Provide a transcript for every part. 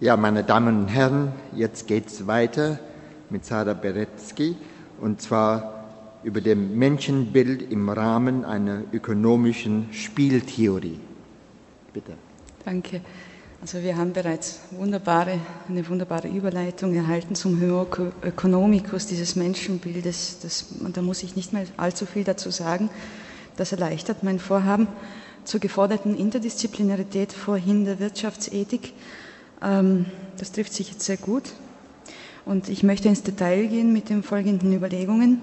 Ja, meine Damen und Herren, jetzt geht es weiter mit Sarah Beretsky und zwar über dem Menschenbild im Rahmen einer ökonomischen Spieltheorie. Bitte. Danke. Also wir haben bereits wunderbare, eine wunderbare Überleitung erhalten zum Homo dieses Menschenbildes. Das, da muss ich nicht mehr allzu viel dazu sagen. Das erleichtert mein Vorhaben zur geforderten Interdisziplinarität vorhin der Wirtschaftsethik. Ähm, das trifft sich jetzt sehr gut. Und ich möchte ins Detail gehen mit den folgenden Überlegungen,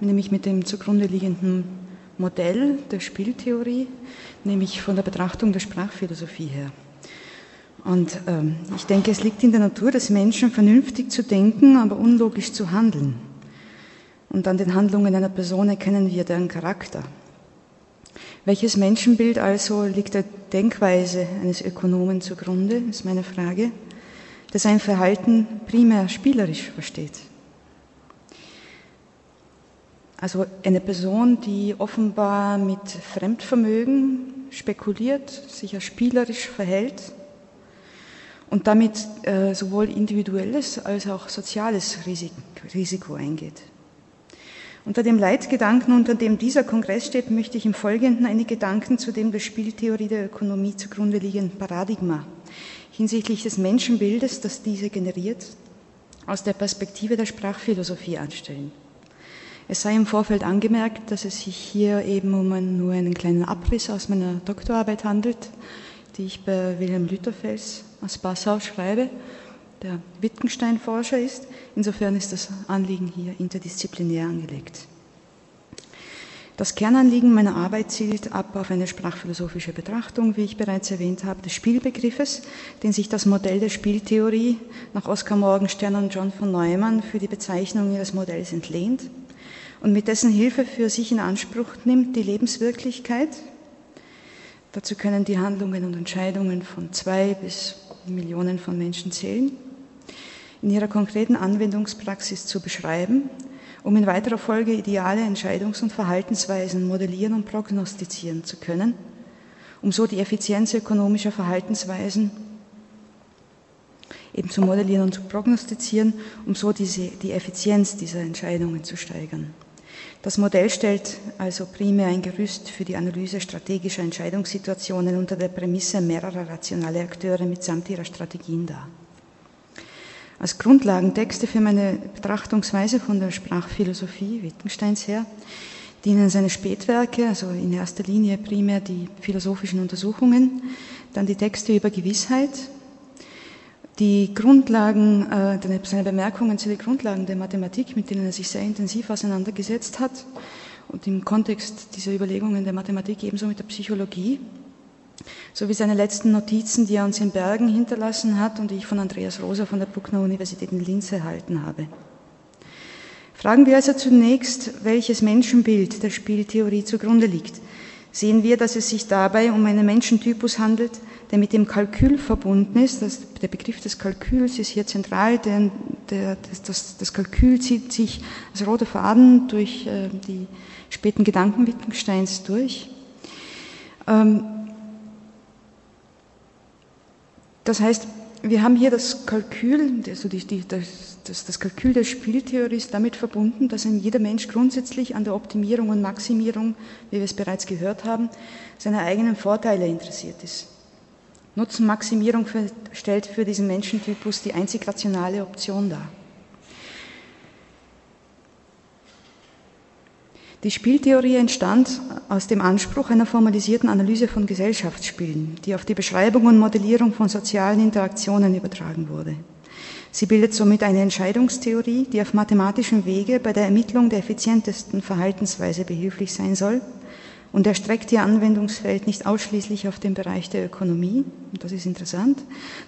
nämlich mit dem zugrunde liegenden Modell der Spieltheorie, nämlich von der Betrachtung der Sprachphilosophie her. Und ähm, ich denke, es liegt in der Natur des Menschen, vernünftig zu denken, aber unlogisch zu handeln. Und an den Handlungen einer Person erkennen wir deren Charakter. Welches Menschenbild also liegt der Denkweise eines Ökonomen zugrunde, ist meine Frage, der sein Verhalten primär spielerisch versteht. Also eine Person, die offenbar mit Fremdvermögen spekuliert, sich ja spielerisch verhält und damit äh, sowohl individuelles als auch soziales Risiko eingeht. Unter dem Leitgedanken, unter dem dieser Kongress steht, möchte ich im Folgenden einige Gedanken zu dem der Spieltheorie der Ökonomie zugrunde liegenden Paradigma hinsichtlich des Menschenbildes, das diese generiert, aus der Perspektive der Sprachphilosophie anstellen. Es sei im Vorfeld angemerkt, dass es sich hier eben um einen, nur einen kleinen Abriss aus meiner Doktorarbeit handelt, die ich bei Wilhelm Lütterfels aus Passau schreibe der Wittgenstein-Forscher ist. Insofern ist das Anliegen hier interdisziplinär angelegt. Das Kernanliegen meiner Arbeit zielt ab auf eine sprachphilosophische Betrachtung, wie ich bereits erwähnt habe, des Spielbegriffes, den sich das Modell der Spieltheorie nach Oskar Morgenstern und John von Neumann für die Bezeichnung ihres Modells entlehnt und mit dessen Hilfe für sich in Anspruch nimmt, die Lebenswirklichkeit, dazu können die Handlungen und Entscheidungen von zwei bis Millionen von Menschen zählen, in ihrer konkreten Anwendungspraxis zu beschreiben, um in weiterer Folge ideale Entscheidungs- und Verhaltensweisen modellieren und prognostizieren zu können, um so die Effizienz ökonomischer Verhaltensweisen eben zu modellieren und zu prognostizieren, um so diese, die Effizienz dieser Entscheidungen zu steigern. Das Modell stellt also primär ein Gerüst für die Analyse strategischer Entscheidungssituationen unter der Prämisse mehrerer rationale Akteure mitsamt ihrer Strategien dar. Als Grundlagentexte für meine Betrachtungsweise von der Sprachphilosophie Wittgensteins her dienen seine Spätwerke, also in erster Linie primär die philosophischen Untersuchungen, dann die Texte über Gewissheit, die Grundlagen, äh, seine Bemerkungen zu den Grundlagen der Mathematik, mit denen er sich sehr intensiv auseinandergesetzt hat und im Kontext dieser Überlegungen der Mathematik ebenso mit der Psychologie, sowie seine letzten Notizen, die er uns in Bergen hinterlassen hat und die ich von Andreas Rosa von der Bruckner Universität in Linz erhalten habe. Fragen wir also zunächst, welches Menschenbild der Spieltheorie zugrunde liegt. Sehen wir, dass es sich dabei um einen Menschentypus handelt, der mit dem Kalkül verbunden ist. Das, der Begriff des Kalküls ist hier zentral, denn der, das, das, das, Kalkül zieht sich als roter Faden durch äh, die späten Gedanken Wittgensteins durch. Ähm, das heißt, wir haben hier das Kalkül, also die, die, das, das, das Kalkül der Spieltheorie ist damit verbunden, dass ein jeder Mensch grundsätzlich an der Optimierung und Maximierung, wie wir es bereits gehört haben, seine eigenen Vorteile interessiert ist. Nutzenmaximierung stellt für diesen Menschentypus die einzig rationale Option dar. Die Spieltheorie entstand aus dem Anspruch einer formalisierten Analyse von Gesellschaftsspielen, die auf die Beschreibung und Modellierung von sozialen Interaktionen übertragen wurde. Sie bildet somit eine Entscheidungstheorie, die auf mathematischem Wege bei der Ermittlung der effizientesten Verhaltensweise behilflich sein soll und erstreckt ihr Anwendungsfeld nicht ausschließlich auf den Bereich der Ökonomie, und das ist interessant,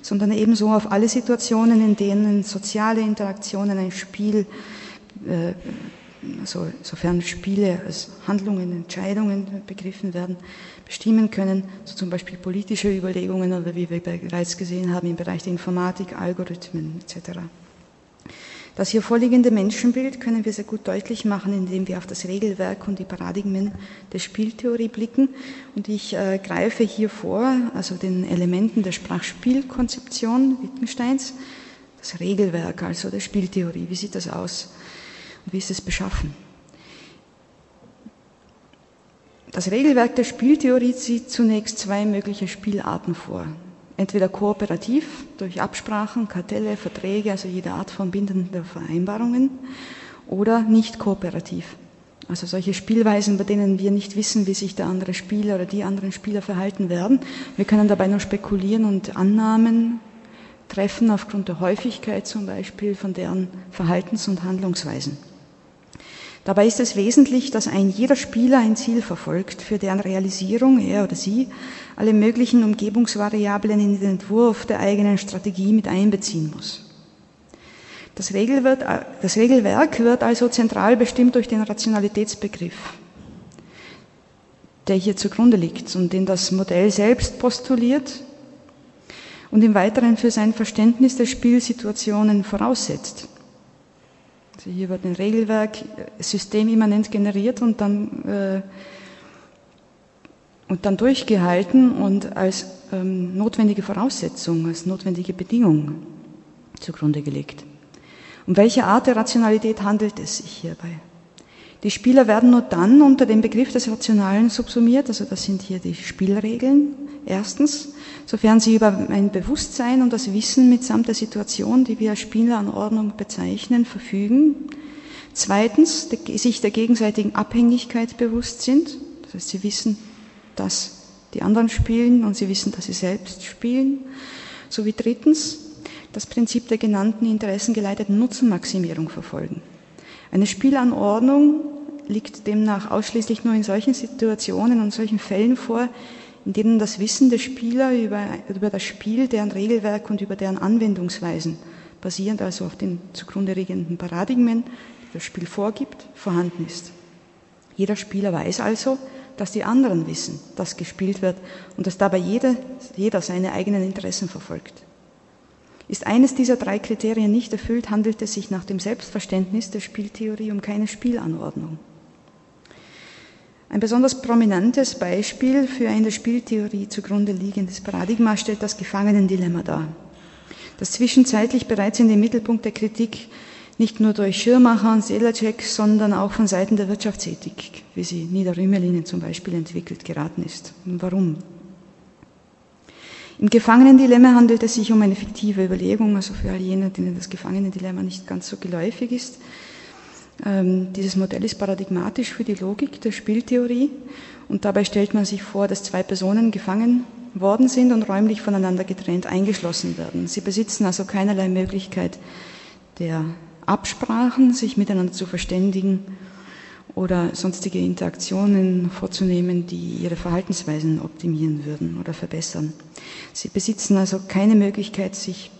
sondern ebenso auf alle Situationen, in denen soziale Interaktionen ein Spiel, äh, also sofern Spiele als Handlungen, Entscheidungen begriffen werden, bestimmen können, so zum Beispiel politische Überlegungen oder wie wir bereits gesehen haben im Bereich der Informatik, Algorithmen etc. Das hier vorliegende Menschenbild können wir sehr gut deutlich machen, indem wir auf das Regelwerk und die Paradigmen der Spieltheorie blicken. Und ich äh, greife hier vor, also den Elementen der Sprachspielkonzeption Wittgensteins, das Regelwerk, also der Spieltheorie. Wie sieht das aus wie ist es beschaffen? Das Regelwerk der Spieltheorie sieht zunächst zwei mögliche Spielarten vor entweder kooperativ durch Absprachen, Kartelle, Verträge, also jede Art von bindenden Vereinbarungen, oder nicht kooperativ. Also solche Spielweisen, bei denen wir nicht wissen, wie sich der andere Spieler oder die anderen Spieler verhalten werden. Wir können dabei nur spekulieren und Annahmen treffen aufgrund der Häufigkeit zum Beispiel von deren Verhaltens- und Handlungsweisen. Dabei ist es wesentlich, dass ein jeder Spieler ein Ziel verfolgt, für deren Realisierung er oder sie alle möglichen Umgebungsvariablen in den Entwurf der eigenen Strategie mit einbeziehen muss. Das, das Regelwerk wird also zentral bestimmt durch den Rationalitätsbegriff, der hier zugrunde liegt und den das Modell selbst postuliert und im Weiteren für sein Verständnis der Spielsituationen voraussetzt. Also hier wird ein Regelwerk äh, systemimmanent generiert und dann, äh, und dann durchgehalten und als ähm, notwendige Voraussetzung, als notwendige Bedingung zugrunde gelegt. Um welche Art der Rationalität handelt es sich hierbei? Die Spieler werden nur dann unter dem Begriff des Rationalen subsumiert, also das sind hier die Spielregeln. Erstens, sofern sie über ein Bewusstsein und das Wissen mitsamt der Situation, die wir als Spielanordnung bezeichnen, verfügen. Zweitens, sich der gegenseitigen Abhängigkeit bewusst sind. Das heißt, sie wissen, dass die anderen spielen und sie wissen, dass sie selbst spielen. Sowie drittens, das Prinzip der genannten interessengeleiteten Nutzenmaximierung verfolgen. Eine Spielanordnung liegt demnach ausschließlich nur in solchen Situationen und solchen Fällen vor, in denen das Wissen der Spieler über, über das Spiel, deren Regelwerk und über deren Anwendungsweisen, basierend also auf den zugrunde liegenden Paradigmen, die das Spiel vorgibt, vorhanden ist. Jeder Spieler weiß also, dass die anderen wissen, dass gespielt wird und dass dabei jeder, jeder seine eigenen Interessen verfolgt. Ist eines dieser drei Kriterien nicht erfüllt, handelt es sich nach dem Selbstverständnis der Spieltheorie um keine Spielanordnung. Ein besonders prominentes Beispiel für ein der Spieltheorie zugrunde liegendes Paradigma stellt das Gefangenendilemma dar, das zwischenzeitlich bereits in den Mittelpunkt der Kritik nicht nur durch Schirmacher und Selacek, sondern auch von Seiten der Wirtschaftsethik, wie sie Nida Rümelin zum Beispiel entwickelt, geraten ist. Warum? Im Gefangenendilemma handelt es sich um eine fiktive Überlegung, also für all jene, denen das Gefangenendilemma nicht ganz so geläufig ist. Ähm, dieses Modell ist paradigmatisch für die Logik der Spieltheorie und dabei stellt man sich vor, dass zwei Personen gefangen worden sind und räumlich voneinander getrennt eingeschlossen werden. Sie besitzen also keinerlei Möglichkeit der Absprachen, sich miteinander zu verständigen oder sonstige Interaktionen vorzunehmen, die ihre Verhaltensweisen optimieren würden oder verbessern. Sie besitzen also keine Möglichkeit, sich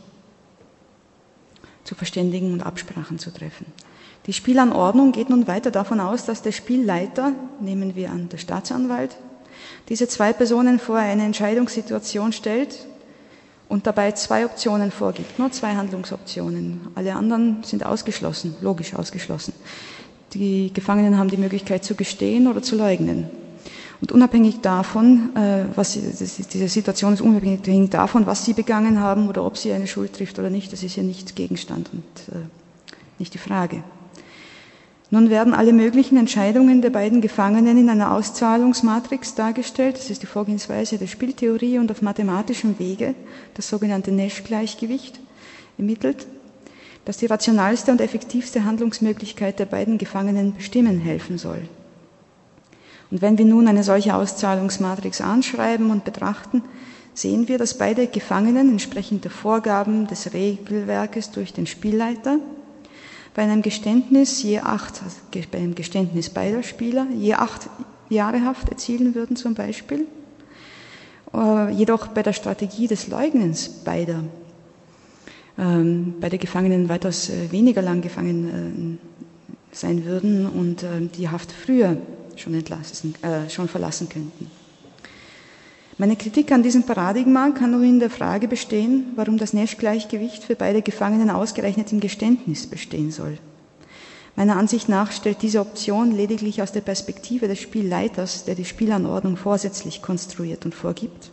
zu verständigen und Absprachen zu treffen. Die Spielanordnung geht nun weiter davon aus, dass der Spielleiter, nehmen wir an, der Staatsanwalt, diese zwei Personen vor eine Entscheidungssituation stellt und dabei zwei Optionen vorgibt, nur zwei Handlungsoptionen. Alle anderen sind ausgeschlossen, logisch ausgeschlossen. Die Gefangenen haben die Möglichkeit zu gestehen oder zu leugnen. Und unabhängig davon, äh, was sie, diese Situation ist unabhängig davon, was sie begangen haben oder ob sie eine Schuld trifft oder nicht, das ist ja nicht Gegenstand und äh, nicht die Frage. Nun werden alle möglichen Entscheidungen der beiden Gefangenen in einer Auszahlungsmatrix dargestellt. Das ist die Vorgehensweise der Spieltheorie und auf mathematischem Wege das sogenannte Nash-Gleichgewicht ermittelt das die rationalste und effektivste Handlungsmöglichkeit der beiden Gefangenen bestimmen helfen soll. Und wenn wir nun eine solche Auszahlungsmatrix anschreiben und betrachten, sehen wir, dass beide Gefangenen entsprechend der Vorgaben des Regelwerkes durch den Spielleiter bei einem Geständnis je acht, also bei einem Geständnis beider Spieler, je acht Jahre Haft erzielen würden zum Beispiel, äh, jedoch bei der Strategie des Leugnens beider ähm, bei der Gefangenen weitaus äh, weniger lang gefangen äh, sein würden und äh, die Haft früher schon, entlassen, äh, schon verlassen könnten. Meine Kritik an diesem Paradigma kann nur in der Frage bestehen, warum das Nash-Gleichgewicht für beide Gefangenen ausgerechnet im Geständnis bestehen soll. Meiner Ansicht nach stellt diese Option lediglich aus der Perspektive des Spielleiters, der die Spielanordnung vorsätzlich konstruiert und vorgibt,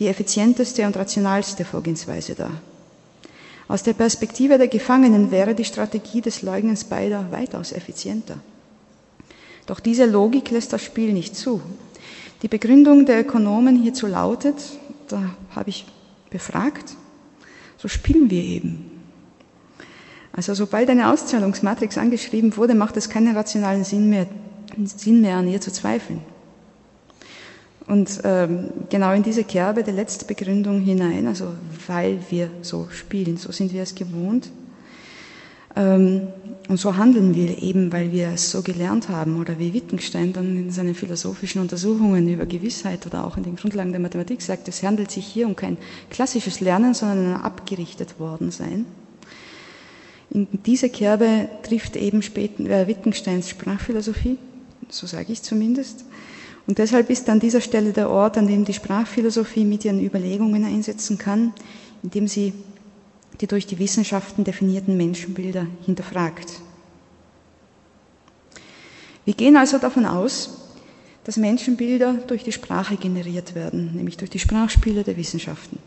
die effizienteste und rationalste Vorgehensweise dar. Aus der Perspektive der Gefangenen wäre die Strategie des Leugnens beider weitaus effizienter. Doch diese Logik lässt das Spiel nicht zu. Die Begründung der Ökonomen hierzu lautet, da habe ich befragt, so spielen wir eben. Also sobald eine Auszahlungsmatrix angeschrieben wurde, macht es keinen rationalen Sinn mehr, Sinn mehr an ihr zu zweifeln. Und ähm, genau in diese Kerbe der letzte Begründung hinein, also weil wir so spielen, so sind wir es gewohnt. Ähm, und so handeln wir eben, weil wir es so gelernt haben oder wie Wittgenstein dann in seinen philosophischen Untersuchungen über Gewissheit oder auch in den Grundlagen der Mathematik sagt, es handelt sich hier um kein klassisches Lernen, sondern ein abgerichtet worden sein. In diese Kerbe trifft eben späten, äh, Wittgensteins Sprachphilosophie, so sage ich zumindest. Und deshalb ist an dieser Stelle der Ort, an dem die Sprachphilosophie mit ihren Überlegungen einsetzen kann, indem sie die durch die Wissenschaften definierten Menschenbilder hinterfragt. Wir gehen also davon aus, dass Menschenbilder durch die Sprache generiert werden, nämlich durch die Sprachspiele der Wissenschaften.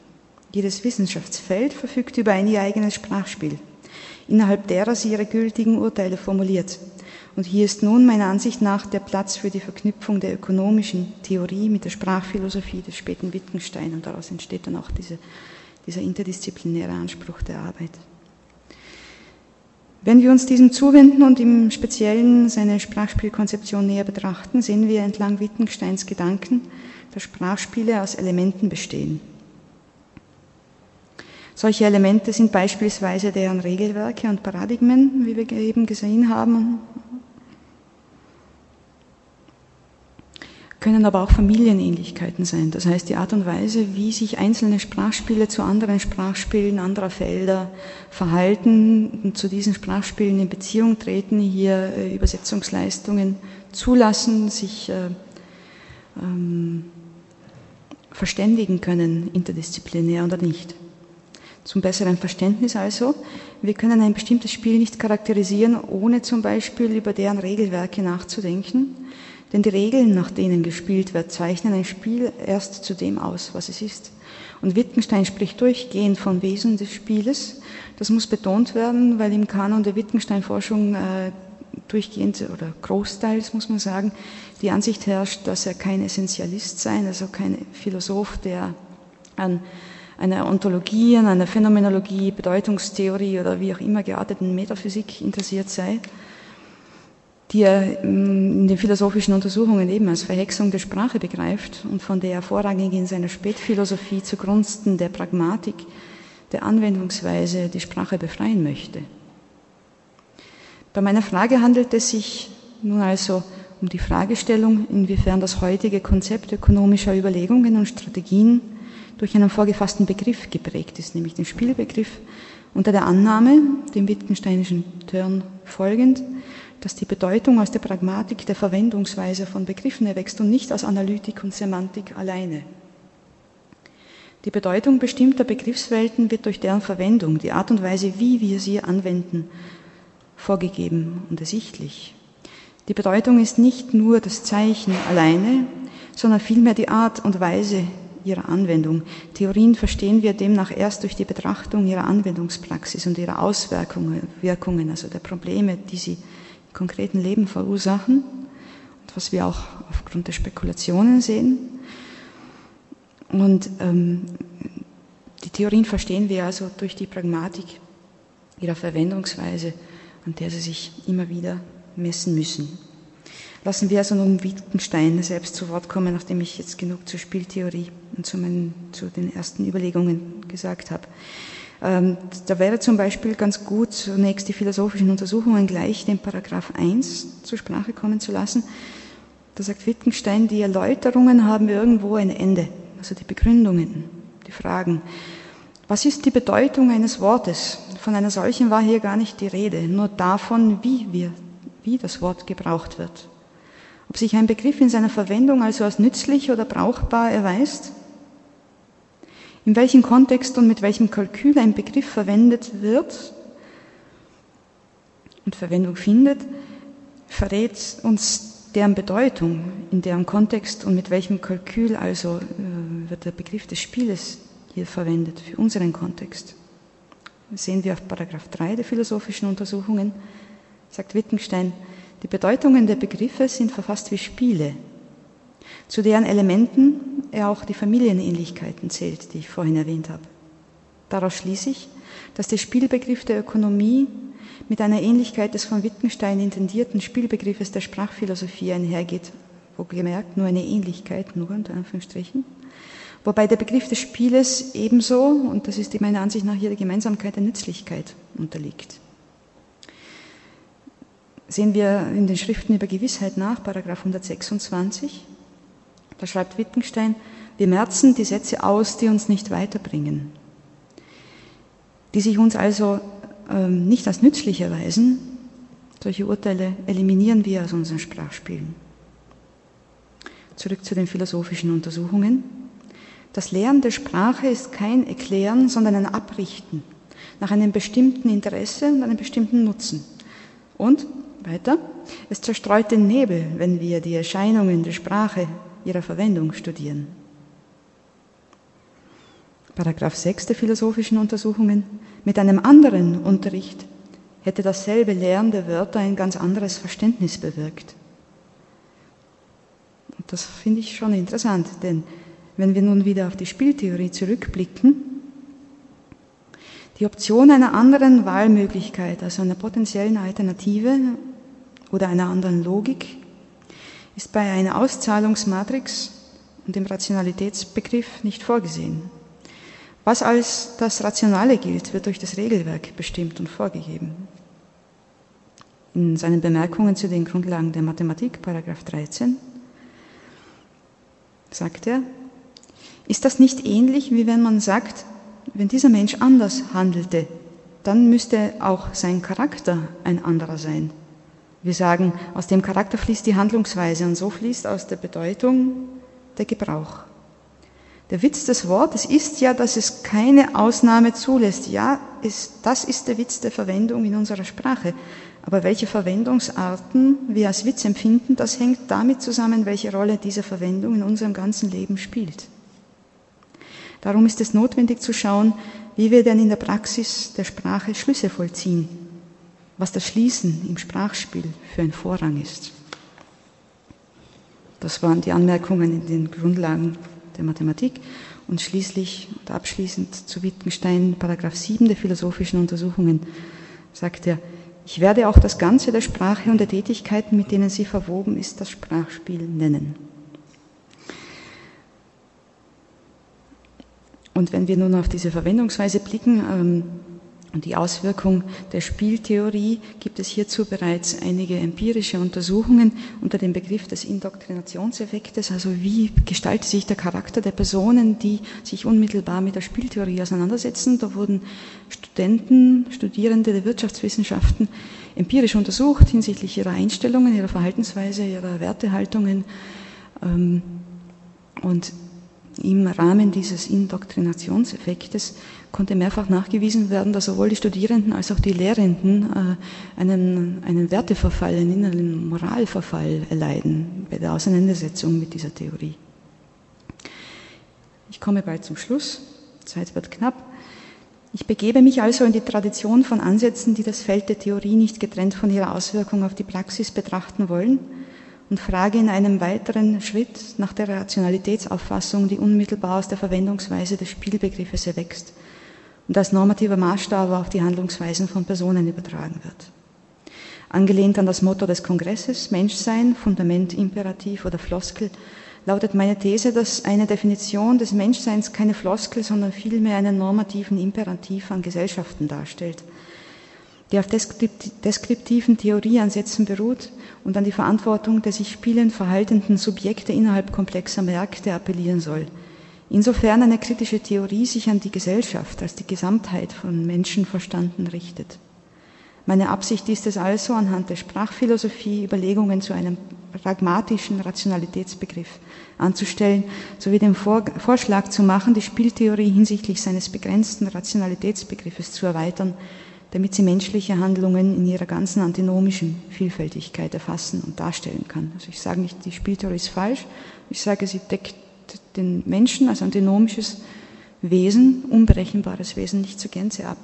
Jedes Wissenschaftsfeld verfügt über ein ihr eigenes Sprachspiel innerhalb derer sie ihre gültigen Urteile formuliert. Und hier ist nun meiner Ansicht nach der Platz für die Verknüpfung der ökonomischen Theorie mit der Sprachphilosophie des späten Wittgenstein und daraus entsteht dann auch diese, dieser interdisziplinäre Anspruch der Arbeit. Wenn wir uns diesem zuwenden und im Speziellen seine Sprachspielkonzeption näher betrachten, sehen wir entlang Wittgensteins Gedanken, dass Sprachspiele aus Elementen bestehen. Solche Elemente sind beispielsweise deren Regelwerke und Paradigmen, wie wir eben gesehen haben, können aber auch Familienähnlichkeiten sein. Das heißt, die Art und Weise, wie sich einzelne Sprachspiele zu anderen Sprachspielen anderer Felder verhalten und zu diesen Sprachspielen in Beziehung treten, hier äh, Übersetzungsleistungen zulassen, sich äh, ähm, verständigen können, interdisziplinär oder nicht. Zum besseren Verständnis also, wir können ein bestimmtes Spiel nicht charakterisieren, ohne zum Beispiel über deren Regelwerke nachzudenken, denn die Regeln, nach denen gespielt wird, zeichnen ein Spiel erst zu dem aus, was es ist. Und Wittgenstein spricht durchgehend vom Wesen des Spieles. Das muss betont werden, weil im Kanon der Wittgenstein-Forschung äh, durchgehend oder großteils muss man sagen, die Ansicht herrscht, dass er kein Essentialist sei, also kein Philosoph, der an einer Ontologie, an einer Phänomenologie, Bedeutungstheorie oder wie auch immer gearteten Metaphysik interessiert sei, die er in den philosophischen Untersuchungen eben als Verhexung der Sprache begreift und von der er vorrangig in seiner Spätphilosophie zugunsten der Pragmatik, der Anwendungsweise die Sprache befreien möchte. Bei meiner Frage handelt es sich nun also um die Fragestellung, inwiefern das heutige Konzept ökonomischer Überlegungen und Strategien durch einen vorgefassten Begriff geprägt ist, nämlich den Spielbegriff, unter der Annahme, dem Wittgensteinischen Turn folgend, dass die Bedeutung aus der Pragmatik der Verwendungsweise von Begriffen erwächst und nicht aus Analytik und Semantik alleine. Die Bedeutung bestimmter Begriffswelten wird durch deren Verwendung, die Art und Weise, wie wir sie anwenden, vorgegeben und ersichtlich. Die Bedeutung ist nicht nur das Zeichen alleine, sondern vielmehr die Art und Weise, ihrer Anwendung. Theorien verstehen wir demnach erst durch die Betrachtung ihrer Anwendungspraxis und ihrer Auswirkungen, Wirkungen, also der Probleme, die sie konkreten Leben verursachen und was wir auch aufgrund der Spekulationen sehen. Und ähm, die Theorien verstehen wir also durch die Pragmatik ihrer Verwendungsweise, an der sie sich immer wieder messen müssen. Lassen wir also nun Wittgenstein selbst zu Wort kommen, nachdem ich jetzt genug zur Spieltheorie und zu, meinen, zu den ersten Überlegungen gesagt habe. Ähm, da wäre zum Beispiel ganz gut, zunächst die philosophischen Untersuchungen gleich den Paragraph 1 zur Sprache kommen zu lassen. Da sagt Wittgenstein, die Erläuterungen haben irgendwo ein Ende, also die Begründungen, die Fragen. Was ist die Bedeutung eines Wortes? Von einer solchen war hier gar nicht die Rede, nur davon, wie wir, wie das Wort gebraucht wird. Ob sich ein Begriff in seiner Verwendung also als nützlich oder brauchbar erweist, In welchem Kontext und mit welchem Kalkül ein Begriff verwendet wird und Verwendung findet, verrät uns deren Bedeutung, in deren Kontext und mit welchem Kalkül also äh, wird der Begriff des Spieles hier verwendet für unseren Kontext. Das sehen wir auf Paragraph 3 der philosophischen Untersuchungen, sagt Wittgenstein, die Bedeutungen der Begriffe sind verfasst wie Spiele, zu deren Elementen er auch die Familienähnlichkeiten zählt, die ich vorhin erwähnt habe. Daraus schließe ich, dass der Spielbegriff der Ökonomie mit einer Ähnlichkeit des von Wittgenstein intendierten Spielbegriffes der Sprachphilosophie einhergeht, wo gemerkt nur eine Ähnlichkeit, nur unter Anführungsstrichen, wobei der Begriff des Spieles ebenso, und das ist meiner Ansicht nach hier die Gemeinsamkeit der Nützlichkeit, unterliegt. Sehen wir in den Schriften über Gewissheit nach, Paragraph 126, da schreibt Wittgenstein, wir merzen die Sätze aus, die uns nicht weiterbringen, die sich uns also ähm, nicht als nützlich erweisen. Solche Urteile eliminieren wir aus unseren Sprachspielen. Zurück zu den philosophischen Untersuchungen. Das Lehren der Sprache ist kein Erklären, sondern ein Abrichten nach einem bestimmten Interesse und einem bestimmten Nutzen. Und weiter, es zerstreut den Nebel, wenn wir die Erscheinungen der Sprache ihrer Verwendung studieren. Paragraph 6 der philosophischen Untersuchungen. Mit einem anderen Unterricht hätte dasselbe Lehren der Wörter ein ganz anderes Verständnis bewirkt. Und das finde ich schon interessant, denn wenn wir nun wieder auf die Spieltheorie zurückblicken, die Option einer anderen Wahlmöglichkeit, also einer potenziellen Alternative oder einer anderen Logik, ist bei einer Auszahlungsmatrix und dem Rationalitätsbegriff nicht vorgesehen. Was als das Rationale gilt, wird durch das Regelwerk bestimmt und vorgegeben. In seinen Bemerkungen zu den Grundlagen der Mathematik, Paragraph 13, sagt er, ist das nicht ähnlich, wie wenn man sagt, wenn dieser Mensch anders handelte, dann müsste auch sein Charakter ein anderer sein. Wir sagen, aus dem Charakter fließt die Handlungsweise und so fließt aus der Bedeutung der Gebrauch. Der Witz des Wortes ist ja, dass es keine Ausnahme zulässt. Ja, ist, das ist der Witz der Verwendung in unserer Sprache. Aber welche Verwendungsarten wir als Witz empfinden, das hängt damit zusammen, welche Rolle diese Verwendung in unserem ganzen Leben spielt. Darum ist es notwendig zu schauen, wie wir denn in der Praxis der Sprache Schlüsse vollziehen was das Schließen im Sprachspiel für ein Vorrang ist. Das waren die Anmerkungen in den Grundlagen der Mathematik. Und schließlich und abschließend zu Wittgenstein, Paragraph 7 der philosophischen Untersuchungen, sagt er, ich werde auch das Ganze der Sprache und der Tätigkeiten, mit denen sie verwoben ist, das Sprachspiel nennen. Und wenn wir nun auf diese Verwendungsweise blicken, ähm, und die Auswirkung der Spieltheorie gibt es hierzu bereits einige empirische Untersuchungen unter dem Begriff des Indoktrinationseffektes, also wie gestaltet sich der Charakter der Personen, die sich unmittelbar mit der Spieltheorie auseinandersetzen. Da wurden Studenten, Studierende der Wirtschaftswissenschaften empirisch untersucht hinsichtlich ihrer Einstellungen, ihrer Verhaltensweise, ihrer Wertehaltungen. Ähm, und im Rahmen dieses Indoktrinationseffektes konnte mehrfach nachgewiesen werden, dass sowohl die Studierenden als auch die Lehrenden äh, einen, einen Werteverfall, einen inneren Moralverfall erleiden bei der Auseinandersetzung mit dieser Theorie. Ich komme bald zum Schluss, Zeit wird knapp. Ich begebe mich also in die Tradition von Ansätzen, die das Feld der Theorie nicht getrennt von ihrer Auswirkung auf die Praxis betrachten wollen und frage in einem weiteren Schritt nach der Rationalitätsauffassung, die unmittelbar aus der Verwendungsweise des Spielbegriffes erwächst und als normativer Maßstab auf die Handlungsweisen von Personen übertragen wird. Angelehnt an das Motto des Kongresses Menschsein, Fundament, Imperativ oder Floskel, lautet meine These, dass eine Definition des Menschseins keine Floskel, sondern vielmehr einen normativen Imperativ an Gesellschaften darstellt – die auf deskriptiven Theorieansätzen beruht und an die Verantwortung der sich spielend verhaltenden Subjekte innerhalb komplexer Märkte appellieren soll. Insofern eine kritische Theorie sich an die Gesellschaft als die Gesamtheit von Menschenverstanden richtet. Meine Absicht ist es also, anhand der Sprachphilosophie Überlegungen zu einem pragmatischen Rationalitätsbegriff anzustellen, sowie den Vorschlag zu machen, die Spieltheorie hinsichtlich seines begrenzten Rationalitätsbegriffes zu erweitern, damit sie menschliche Handlungen in ihrer ganzen antinomischen Vielfältigkeit erfassen und darstellen kann. Also ich sage nicht, die Spieltheorie ist falsch, ich sage, sie deckt den Menschen als antinomisches Wesen, unberechenbares Wesen nicht zur Gänze ab.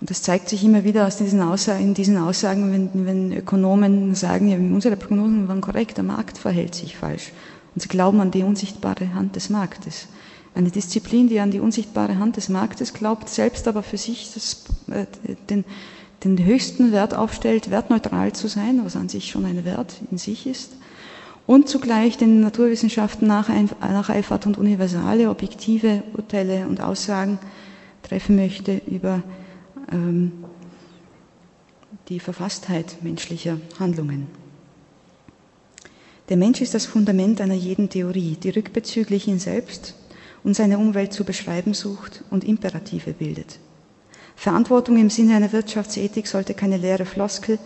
Und das zeigt sich immer wieder aus diesen Aussagen, in diesen Aussagen, wenn, wenn Ökonomen sagen, ja, unsere Prognosen waren korrekt, der Markt verhält sich falsch. Und sie glauben an die unsichtbare Hand des Marktes. Eine Disziplin, die an die unsichtbare Hand des Marktes glaubt, selbst aber für sich das, äh, den, den höchsten Wert aufstellt, wertneutral zu sein, was an sich schon ein Wert in sich ist, und zugleich den Naturwissenschaften nacheifert und universale, objektive Urteile und Aussagen treffen möchte über ähm, die Verfasstheit menschlicher Handlungen. Der Mensch ist das Fundament einer jeden Theorie, die rückbezüglich ihn selbst und seine Umwelt zu beschreiben sucht und Imperative bildet. Verantwortung im Sinne einer Wirtschaftsethik sollte keine leere Floskel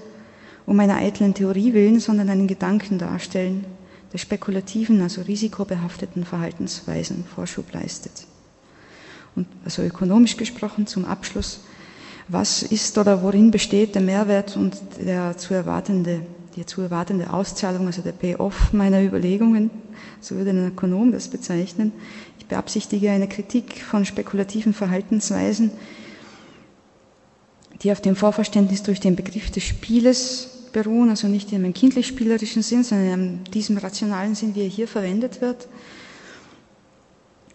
um einer eitlen Theorie willen, sondern einen Gedanken darstellen, der spekulativen, also risikobehafteten Verhaltensweisen Vorschub leistet. Und also ökonomisch gesprochen zum Abschluss was ist oder worin besteht der Mehrwert und der zu erwartende, die zu erwartende Auszahlung, also der Pay-off meiner Überlegungen, so würde ein Ökonom das bezeichnen. Ich beabsichtige eine Kritik von spekulativen Verhaltensweisen, die auf dem Vorverständnis durch den Begriff des Spieles beruhen, also nicht in einem kindlich-spielerischen Sinn, sondern in diesem rationalen Sinn, wie er hier verwendet wird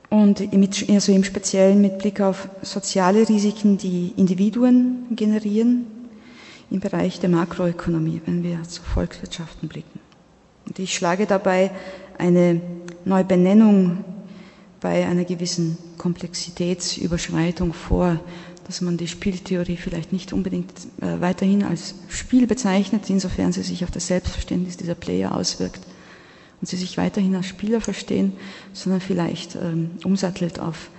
und also im Speziellen mit Blick auf soziale Risiken, die Individuen generieren im Bereich der Makroökonomie, wenn wir zu Volkswirtschaften blicken. Und ich schlage dabei eine Neubenennung bei einer gewissen Komplexitätsüberschreitung vor, dass man die Spieltheorie vielleicht nicht unbedingt äh, weiterhin als Spiel bezeichnet, insofern sie sich auf das Selbstverständnis dieser Player auswirkt, und sie sich weiterhin als Spieler verstehen, sondern vielleicht ähm, umsattelt auf,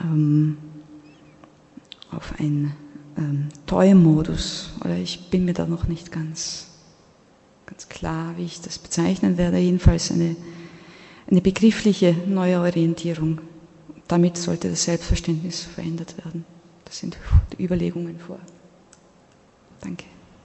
ähm, auf einen ähm, Toy-Modus. Oder ich bin mir da noch nicht ganz, ganz klar, wie ich das bezeichnen werde. Jedenfalls eine, eine begriffliche Neuorientierung. Damit sollte das Selbstverständnis verändert werden. Das sind die Überlegungen vor. Danke.